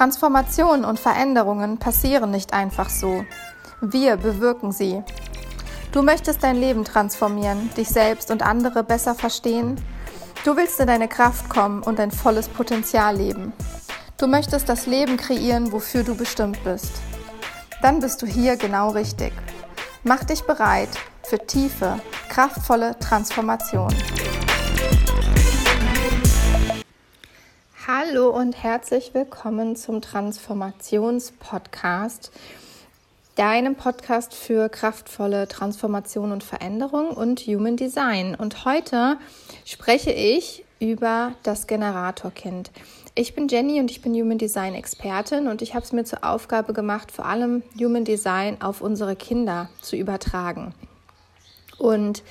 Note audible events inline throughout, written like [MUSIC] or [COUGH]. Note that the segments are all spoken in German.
Transformationen und Veränderungen passieren nicht einfach so. Wir bewirken sie. Du möchtest dein Leben transformieren, dich selbst und andere besser verstehen. Du willst in deine Kraft kommen und dein volles Potenzial leben. Du möchtest das Leben kreieren, wofür du bestimmt bist. Dann bist du hier genau richtig. Mach dich bereit für tiefe, kraftvolle Transformation. Hallo und herzlich willkommen zum Transformationspodcast, deinem Podcast für kraftvolle Transformation und Veränderung und Human Design. Und heute spreche ich über das Generatorkind. Ich bin Jenny und ich bin Human Design Expertin und ich habe es mir zur Aufgabe gemacht, vor allem Human Design auf unsere Kinder zu übertragen und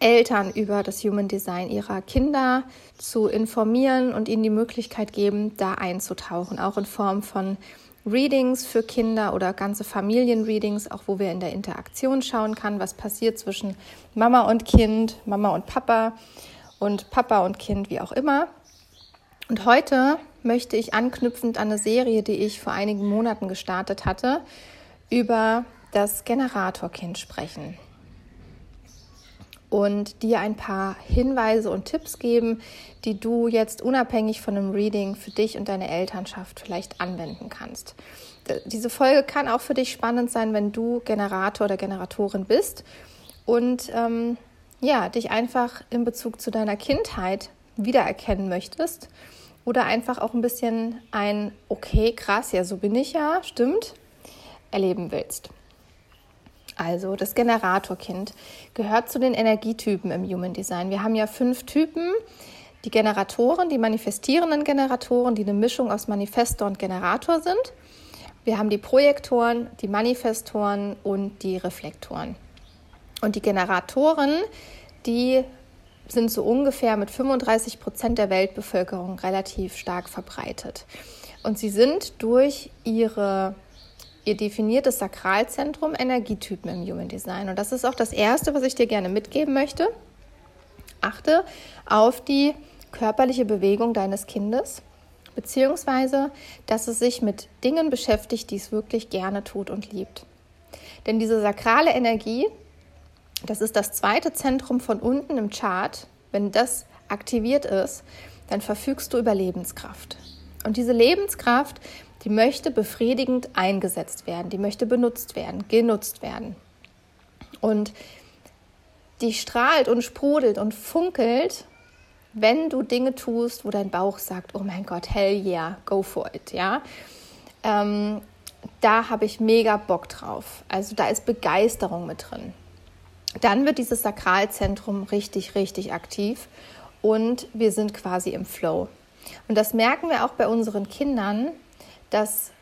Eltern über das Human Design ihrer Kinder zu informieren und ihnen die Möglichkeit geben, da einzutauchen, auch in Form von Readings für Kinder oder ganze Familienreadings, auch wo wir in der Interaktion schauen kann, was passiert zwischen Mama und Kind, Mama und Papa und Papa und Kind, wie auch immer. Und heute möchte ich anknüpfend an eine Serie, die ich vor einigen Monaten gestartet hatte, über das Generatorkind sprechen und dir ein paar Hinweise und Tipps geben, die du jetzt unabhängig von einem Reading für dich und deine Elternschaft vielleicht anwenden kannst. Diese Folge kann auch für dich spannend sein, wenn du Generator oder Generatorin bist und ähm, ja, dich einfach in Bezug zu deiner Kindheit wiedererkennen möchtest oder einfach auch ein bisschen ein, okay, krass, ja, so bin ich ja, stimmt, erleben willst. Also das Generatorkind gehört zu den Energietypen im Human Design. Wir haben ja fünf Typen. Die Generatoren, die manifestierenden Generatoren, die eine Mischung aus Manifestor und Generator sind. Wir haben die Projektoren, die Manifestoren und die Reflektoren. Und die Generatoren, die sind so ungefähr mit 35 Prozent der Weltbevölkerung relativ stark verbreitet. Und sie sind durch ihre ihr definiertes Sakralzentrum Energietypen im Human Design. Und das ist auch das Erste, was ich dir gerne mitgeben möchte. Achte auf die körperliche Bewegung deines Kindes, beziehungsweise, dass es sich mit Dingen beschäftigt, die es wirklich gerne tut und liebt. Denn diese sakrale Energie, das ist das zweite Zentrum von unten im Chart. Wenn das aktiviert ist, dann verfügst du über Lebenskraft. Und diese Lebenskraft, die möchte befriedigend eingesetzt werden, die möchte benutzt werden, genutzt werden. Und die strahlt und sprudelt und funkelt, wenn du Dinge tust, wo dein Bauch sagt, oh mein Gott, hell yeah, go for it, ja. Ähm, da habe ich mega Bock drauf. Also da ist Begeisterung mit drin. Dann wird dieses Sakralzentrum richtig, richtig aktiv und wir sind quasi im Flow. Und das merken wir auch bei unseren Kindern, dass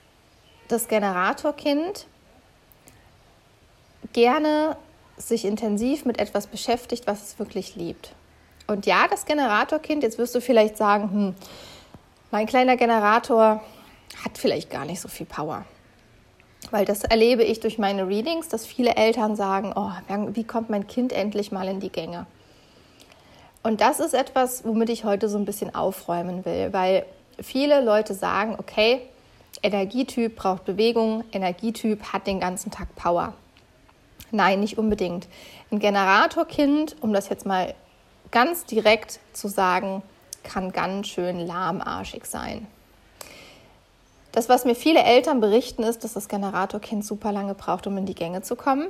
das Generatorkind gerne sich intensiv mit etwas beschäftigt, was es wirklich liebt. Und ja, das Generatorkind, jetzt wirst du vielleicht sagen, hm, mein kleiner Generator hat vielleicht gar nicht so viel Power. Weil das erlebe ich durch meine Readings, dass viele Eltern sagen, oh, wie kommt mein Kind endlich mal in die Gänge? Und das ist etwas, womit ich heute so ein bisschen aufräumen will, weil viele Leute sagen, okay, Energietyp braucht Bewegung, Energietyp hat den ganzen Tag Power. Nein, nicht unbedingt. Ein Generatorkind, um das jetzt mal ganz direkt zu sagen, kann ganz schön lahmarschig sein. Das, was mir viele Eltern berichten, ist, dass das Generatorkind super lange braucht, um in die Gänge zu kommen.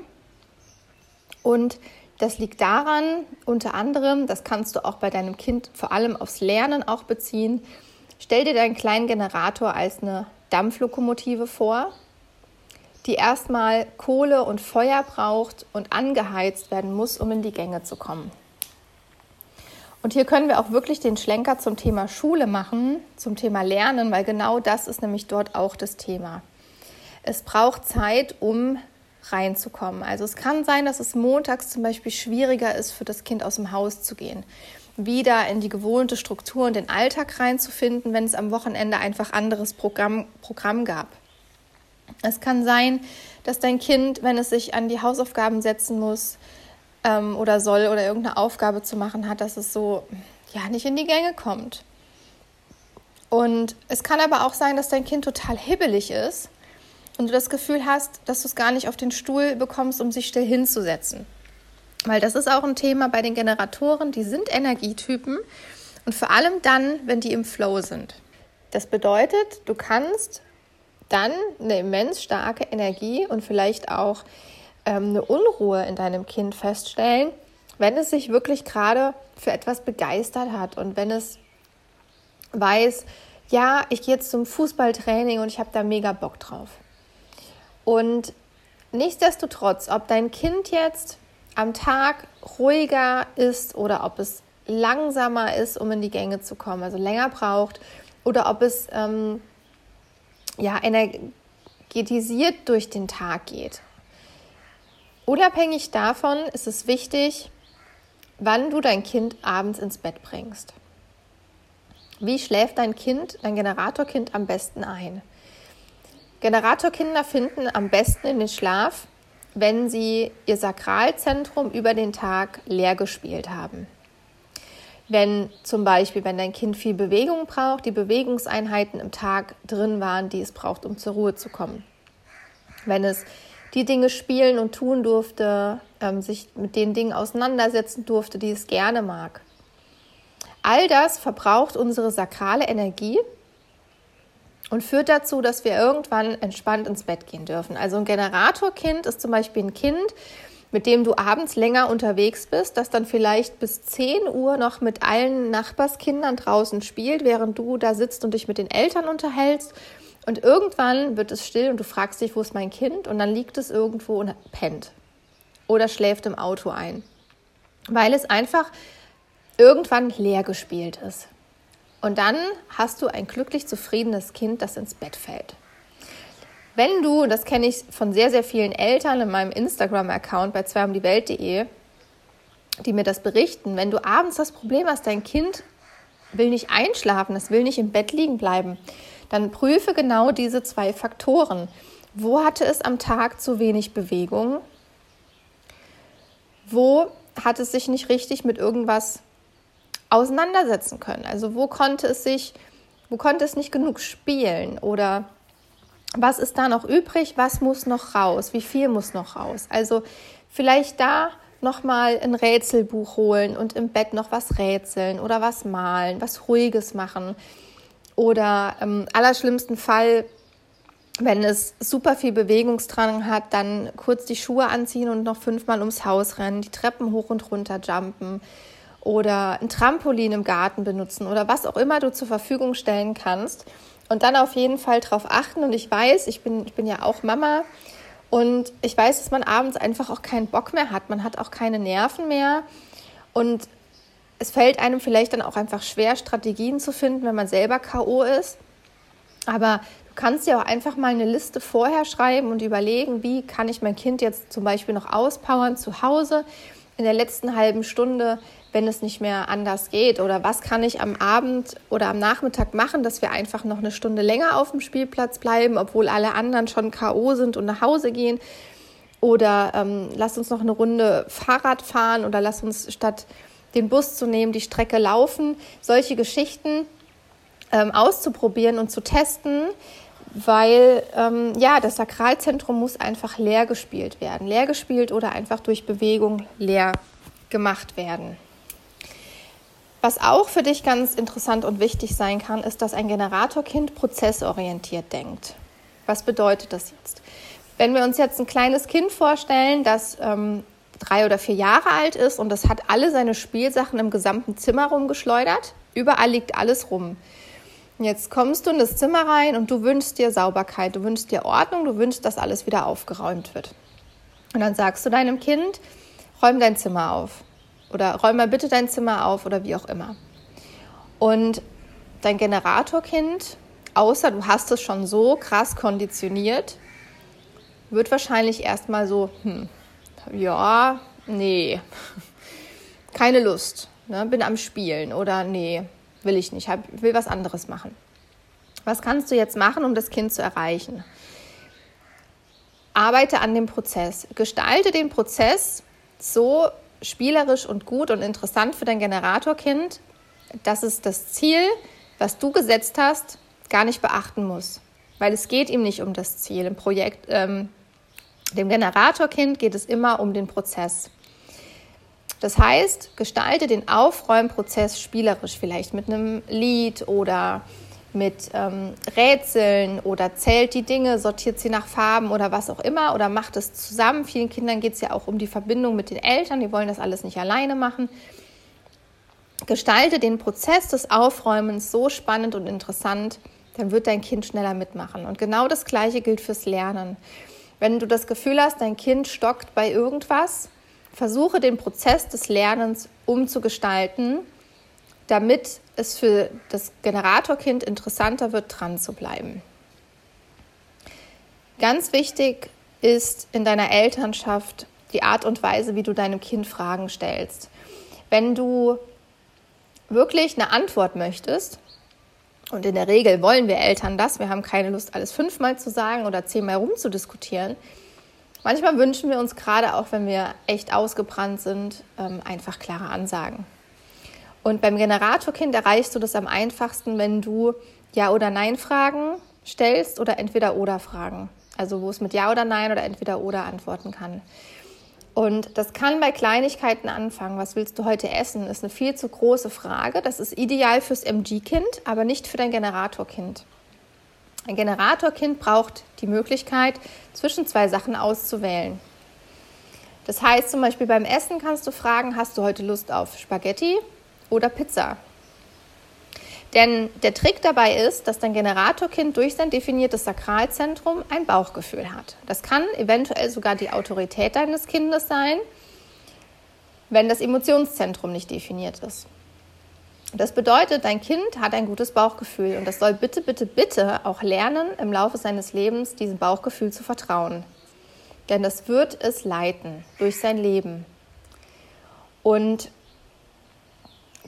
Und das liegt daran, unter anderem, das kannst du auch bei deinem Kind vor allem aufs Lernen auch beziehen. Stell dir deinen kleinen Generator als eine Dampflokomotive vor, die erstmal Kohle und Feuer braucht und angeheizt werden muss, um in die Gänge zu kommen. Und hier können wir auch wirklich den Schlenker zum Thema Schule machen, zum Thema Lernen, weil genau das ist nämlich dort auch das Thema. Es braucht Zeit, um reinzukommen. Also es kann sein, dass es montags zum Beispiel schwieriger ist, für das Kind aus dem Haus zu gehen wieder in die gewohnte Struktur und den Alltag reinzufinden, wenn es am Wochenende einfach anderes Programm, Programm gab. Es kann sein, dass dein Kind, wenn es sich an die Hausaufgaben setzen muss ähm, oder soll oder irgendeine Aufgabe zu machen hat, dass es so ja nicht in die Gänge kommt. Und es kann aber auch sein, dass dein Kind total hibbelig ist und du das Gefühl hast, dass du es gar nicht auf den Stuhl bekommst, um sich still hinzusetzen. Weil das ist auch ein Thema bei den Generatoren, die sind Energietypen und vor allem dann, wenn die im Flow sind. Das bedeutet, du kannst dann eine immens starke Energie und vielleicht auch ähm, eine Unruhe in deinem Kind feststellen, wenn es sich wirklich gerade für etwas begeistert hat und wenn es weiß, ja, ich gehe jetzt zum Fußballtraining und ich habe da mega Bock drauf. Und nichtsdestotrotz, ob dein Kind jetzt am Tag ruhiger ist oder ob es langsamer ist, um in die Gänge zu kommen, also länger braucht, oder ob es ähm, ja, energetisiert durch den Tag geht. Unabhängig davon ist es wichtig, wann du dein Kind abends ins Bett bringst. Wie schläft dein Kind, dein Generatorkind am besten ein? Generatorkinder finden am besten in den Schlaf, wenn sie ihr Sakralzentrum über den Tag leer gespielt haben. Wenn zum Beispiel, wenn dein Kind viel Bewegung braucht, die Bewegungseinheiten im Tag drin waren, die es braucht, um zur Ruhe zu kommen. Wenn es die Dinge spielen und tun durfte, ähm, sich mit den Dingen auseinandersetzen durfte, die es gerne mag. All das verbraucht unsere sakrale Energie und führt dazu, dass wir irgendwann entspannt ins Bett gehen dürfen. Also ein Generatorkind ist zum Beispiel ein Kind, mit dem du abends länger unterwegs bist, das dann vielleicht bis 10 Uhr noch mit allen Nachbarskindern draußen spielt, während du da sitzt und dich mit den Eltern unterhältst. Und irgendwann wird es still und du fragst dich, wo ist mein Kind? Und dann liegt es irgendwo und pennt oder schläft im Auto ein, weil es einfach irgendwann leer gespielt ist. Und dann hast du ein glücklich zufriedenes Kind, das ins Bett fällt. Wenn du, das kenne ich von sehr, sehr vielen Eltern in meinem Instagram-Account bei zweiumdiewelt.de, die mir das berichten, wenn du abends das Problem hast, dein Kind will nicht einschlafen, es will nicht im Bett liegen bleiben, dann prüfe genau diese zwei Faktoren. Wo hatte es am Tag zu wenig Bewegung? Wo hat es sich nicht richtig mit irgendwas auseinandersetzen können? Also wo konnte es sich, wo konnte es nicht genug spielen oder was ist da noch übrig, was muss noch raus, wie viel muss noch raus. Also vielleicht da nochmal ein Rätselbuch holen und im Bett noch was rätseln oder was malen, was Ruhiges machen. Oder im allerschlimmsten Fall, wenn es super viel Bewegungsdrang hat, dann kurz die Schuhe anziehen und noch fünfmal ums Haus rennen, die Treppen hoch und runter jumpen oder ein Trampolin im Garten benutzen oder was auch immer du zur Verfügung stellen kannst und dann auf jeden Fall darauf achten. Und ich weiß, ich bin, ich bin ja auch Mama. Und ich weiß, dass man abends einfach auch keinen Bock mehr hat. Man hat auch keine Nerven mehr. Und es fällt einem vielleicht dann auch einfach schwer, Strategien zu finden, wenn man selber K.O. ist. Aber du kannst dir auch einfach mal eine Liste vorher schreiben und überlegen, wie kann ich mein Kind jetzt zum Beispiel noch auspowern zu Hause in der letzten halben Stunde, wenn es nicht mehr anders geht? Oder was kann ich am Abend oder am Nachmittag machen, dass wir einfach noch eine Stunde länger auf dem Spielplatz bleiben, obwohl alle anderen schon K.O. sind und nach Hause gehen? Oder ähm, lass uns noch eine Runde Fahrrad fahren oder lass uns statt den Bus zu nehmen, die Strecke laufen. Solche Geschichten ähm, auszuprobieren und zu testen, weil ähm, ja, das Sakralzentrum muss einfach leer gespielt werden. Leer gespielt oder einfach durch Bewegung leer gemacht werden. Was auch für dich ganz interessant und wichtig sein kann, ist, dass ein Generatorkind prozessorientiert denkt. Was bedeutet das jetzt? Wenn wir uns jetzt ein kleines Kind vorstellen, das ähm, drei oder vier Jahre alt ist und das hat alle seine Spielsachen im gesamten Zimmer rumgeschleudert, überall liegt alles rum. Jetzt kommst du in das Zimmer rein und du wünschst dir Sauberkeit, du wünschst dir Ordnung, du wünschst, dass alles wieder aufgeräumt wird. Und dann sagst du deinem Kind, räum dein Zimmer auf. Oder räum mal bitte dein Zimmer auf oder wie auch immer. Und dein Generatorkind, außer du hast es schon so krass konditioniert, wird wahrscheinlich erstmal so, hm, ja, nee, [LAUGHS] keine Lust, ne, bin am Spielen oder nee, will ich nicht, hab, will was anderes machen. Was kannst du jetzt machen, um das Kind zu erreichen? Arbeite an dem Prozess. Gestalte den Prozess so, spielerisch und gut und interessant für dein Generatorkind. Das ist das Ziel, was du gesetzt hast, gar nicht beachten muss. Weil es geht ihm nicht um das Ziel. Im Projekt, ähm, dem Generatorkind geht es immer um den Prozess. Das heißt, gestalte den Aufräumprozess spielerisch, vielleicht mit einem Lied oder mit ähm, Rätseln oder zählt die Dinge, sortiert sie nach Farben oder was auch immer oder macht es zusammen. Vielen Kindern geht es ja auch um die Verbindung mit den Eltern, die wollen das alles nicht alleine machen. Gestalte den Prozess des Aufräumens so spannend und interessant, dann wird dein Kind schneller mitmachen. Und genau das Gleiche gilt fürs Lernen. Wenn du das Gefühl hast, dein Kind stockt bei irgendwas, versuche den Prozess des Lernens umzugestalten, damit es für das Generatorkind interessanter wird, dran zu bleiben. Ganz wichtig ist in deiner Elternschaft die Art und Weise, wie du deinem Kind Fragen stellst. Wenn du wirklich eine Antwort möchtest, und in der Regel wollen wir Eltern das, wir haben keine Lust, alles fünfmal zu sagen oder zehnmal rumzudiskutieren. Manchmal wünschen wir uns gerade auch, wenn wir echt ausgebrannt sind, ähm, einfach klare Ansagen. Und beim Generatorkind erreichst du das am einfachsten, wenn du Ja- oder Nein-Fragen stellst oder Entweder-Oder-Fragen. Also wo es mit Ja oder Nein oder Entweder-Oder antworten kann. Und das kann bei Kleinigkeiten anfangen. Was willst du heute essen? Ist eine viel zu große Frage. Das ist ideal fürs MG-Kind, aber nicht für dein Generatorkind. Ein Generatorkind braucht die Möglichkeit, zwischen zwei Sachen auszuwählen. Das heißt zum Beispiel beim Essen kannst du fragen, hast du heute Lust auf Spaghetti oder Pizza? Denn der Trick dabei ist, dass dein Generatorkind durch sein definiertes Sakralzentrum ein Bauchgefühl hat. Das kann eventuell sogar die Autorität deines Kindes sein, wenn das Emotionszentrum nicht definiert ist. Das bedeutet, dein Kind hat ein gutes Bauchgefühl und das soll bitte, bitte, bitte auch lernen, im Laufe seines Lebens diesem Bauchgefühl zu vertrauen. Denn das wird es leiten durch sein Leben. Und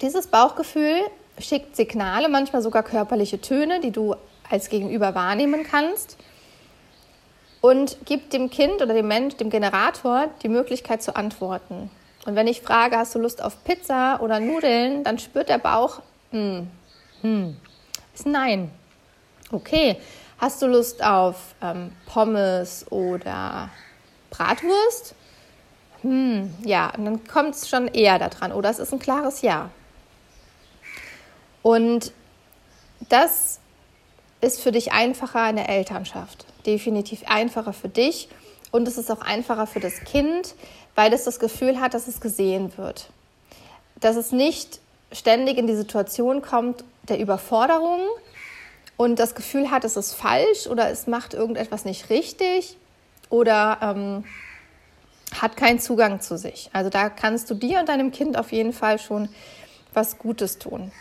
dieses Bauchgefühl schickt Signale, manchmal sogar körperliche Töne, die du als Gegenüber wahrnehmen kannst und gibt dem Kind oder dem Mensch, dem Generator, die Möglichkeit zu antworten. Und wenn ich frage, hast du Lust auf Pizza oder Nudeln, dann spürt der Bauch, hm, hm, ist Nein. Okay, hast du Lust auf ähm, Pommes oder Bratwurst? Hm, ja, und dann kommt es schon eher daran. Oder es ist ein klares Ja. Und das ist für dich einfacher in der Elternschaft. Definitiv einfacher für dich. Und es ist auch einfacher für das Kind, weil es das Gefühl hat, dass es gesehen wird. Dass es nicht ständig in die Situation kommt der Überforderung und das Gefühl hat, es ist falsch oder es macht irgendetwas nicht richtig oder ähm, hat keinen Zugang zu sich. Also da kannst du dir und deinem Kind auf jeden Fall schon was Gutes tun.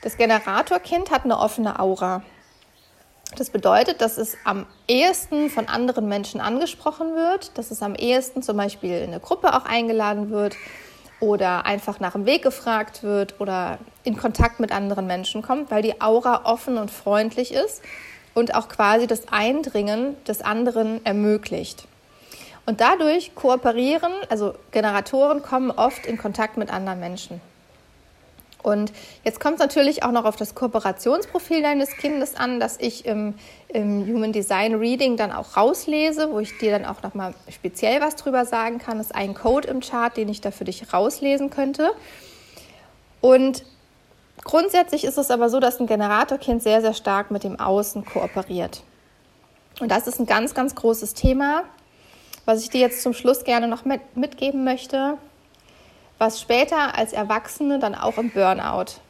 Das Generatorkind hat eine offene Aura. Das bedeutet, dass es am ehesten von anderen Menschen angesprochen wird, dass es am ehesten zum Beispiel in eine Gruppe auch eingeladen wird oder einfach nach dem Weg gefragt wird oder in Kontakt mit anderen Menschen kommt, weil die Aura offen und freundlich ist und auch quasi das Eindringen des anderen ermöglicht. Und dadurch kooperieren, also Generatoren kommen oft in Kontakt mit anderen Menschen. Und jetzt kommt es natürlich auch noch auf das Kooperationsprofil deines Kindes an, das ich im, im, Human Design Reading dann auch rauslese, wo ich dir dann auch nochmal speziell was drüber sagen kann. Das ist ein Code im Chart, den ich da für dich rauslesen könnte. Und grundsätzlich ist es aber so, dass ein Generatorkind sehr, sehr stark mit dem Außen kooperiert. Und das ist ein ganz, ganz großes Thema, was ich dir jetzt zum Schluss gerne noch mit, mitgeben möchte was später als Erwachsene dann auch im Burnout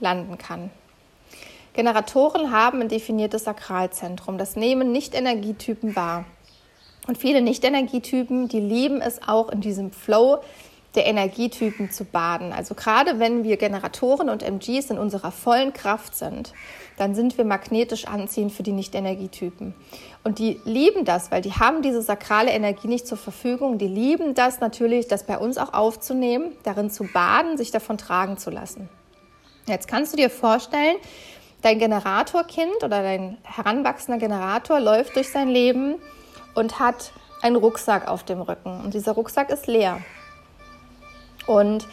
landen kann. Generatoren haben ein definiertes Sakralzentrum. Das nehmen Nicht-Energietypen wahr. Und viele Nicht-Energietypen, die lieben es auch in diesem Flow der Energietypen zu baden. Also gerade wenn wir Generatoren und MGs in unserer vollen Kraft sind, dann sind wir magnetisch anziehend für die Nicht-Energietypen. Und die lieben das, weil die haben diese sakrale Energie nicht zur Verfügung. Die lieben das natürlich, das bei uns auch aufzunehmen, darin zu baden, sich davon tragen zu lassen. Jetzt kannst du dir vorstellen, dein Generatorkind oder dein heranwachsender Generator läuft durch sein Leben und hat einen Rucksack auf dem Rücken. Und dieser Rucksack ist leer. Und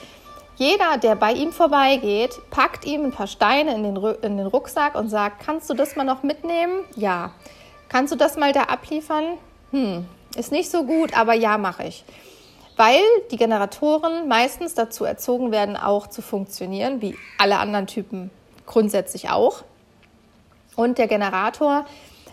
Jeder, der bei ihm vorbeigeht, packt ihm ein paar Steine in den, in den Rucksack und sagt, kannst du das mal noch mitnehmen? Ja. Kannst du das mal da abliefern? Hm, ist nicht so gut, aber ja, mache ich. Weil die Generatoren meistens dazu erzogen werden, auch zu funktionieren, wie alle anderen Typen grundsätzlich auch. Und der Generator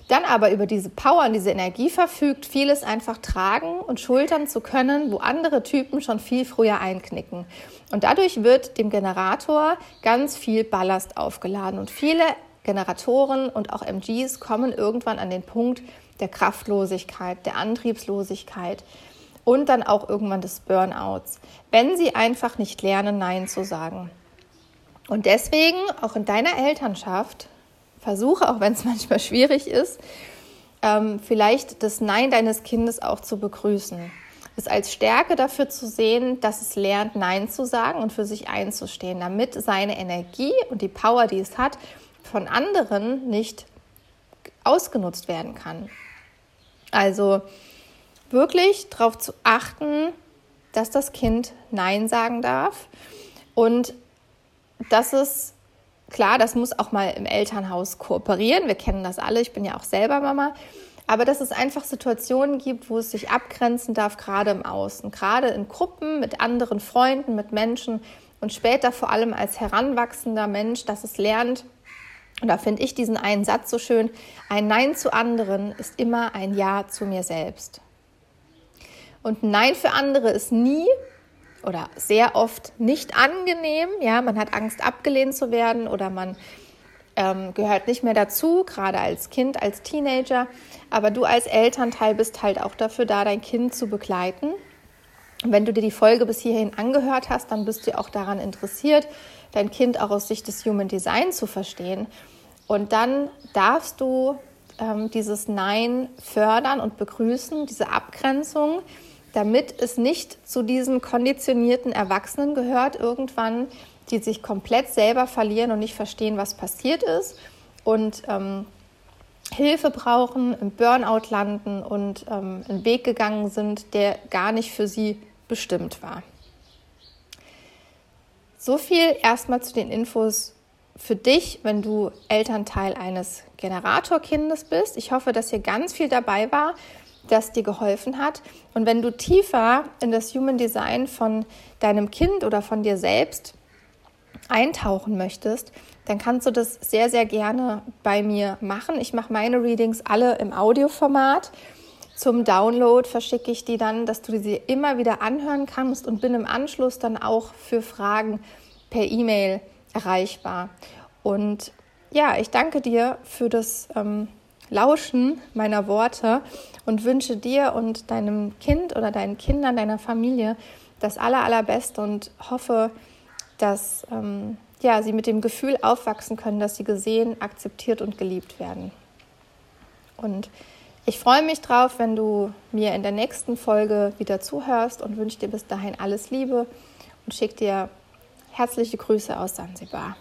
dann aber über diese Power und diese Energie verfügt, vieles einfach tragen und schultern zu können, wo andere Typen schon viel früher einknicken. Und dadurch wird dem Generator ganz viel Ballast aufgeladen und viele Generatoren und auch MGs kommen irgendwann an den Punkt der Kraftlosigkeit, der Antriebslosigkeit und dann auch irgendwann des Burnouts, wenn sie einfach nicht lernen, Nein zu sagen. Und deswegen, auch in deiner Elternschaft, versuche, auch wenn es [LAUGHS] manchmal schwierig ist, ähm, vielleicht das Nein deines Kindes auch zu begrüßen. Es als Stärke dafür zu sehen, dass es lernt, Nein zu sagen und für sich einzustehen, damit seine Energie und die Power, die es hat, von anderen nicht ausgenutzt werden kann. Also wirklich darauf zu achten, dass das Kind Nein sagen darf und dass es Klar, das muss auch mal im Elternhaus kooperieren. Wir kennen das alle. Ich bin ja auch selber Mama. Aber dass es einfach Situationen gibt, wo es sich abgrenzen darf, gerade im Außen, gerade in Gruppen mit anderen Freunden, mit Menschen und später vor allem als heranwachsender Mensch, dass es lernt, und da finde ich diesen einen Satz so schön, ein Nein zu anderen ist immer ein Ja zu mir selbst. Und ein Nein für andere ist nie oder sehr oft nicht angenehm. Ja, man hat Angst, abgelehnt zu werden oder man ähm, gehört nicht mehr dazu, gerade als Kind, als Teenager. Aber du als Elternteil bist halt auch dafür da, dein Kind zu begleiten. Und wenn du dir die Folge bis hierhin angehört hast, dann bist du auch daran interessiert, dein Kind auch aus Sicht des Human Design zu verstehen. Und dann darfst du ähm, dieses Nein fördern und begrüßen, diese Abgrenzung damit es nicht zu diesen konditionierten Erwachsenen gehört irgendwann, die sich komplett selber verlieren und nicht verstehen, was passiert ist und ähm, Hilfe brauchen, im Burnout landen und ähm, einen Weg gegangen sind, der gar nicht für sie bestimmt war. So viel erstmal zu den Infos für dich, wenn du Elternteil eines Generatorkindes bist. Ich hoffe, dass hier ganz viel dabei war, das dir geholfen hat. Und wenn du tiefer in das Human Design von deinem Kind oder von dir selbst eintauchen möchtest, dann kannst du das sehr, sehr gerne bei mir machen. Ich mache meine Readings alle im Audioformat. Zum Download verschicke ich die dann, dass du sie immer wieder anhören kannst und bin im Anschluss dann auch für Fragen per E-Mail erreichbar. Und ja, ich danke dir für das ähm, Lauschen meiner Worte und wünsche dir und deinem Kind oder deinen Kindern, deiner Familie das aller, allerbeste und hoffe, dass ähm, ja, sie mit dem Gefühl aufwachsen können, dass sie gesehen, akzeptiert und geliebt werden. Und ich freue mich drauf, wenn du mir in der nächsten Folge wieder zuhörst und wünsche dir bis dahin alles Liebe und schicke dir herzliche Grüße aus Sansibar.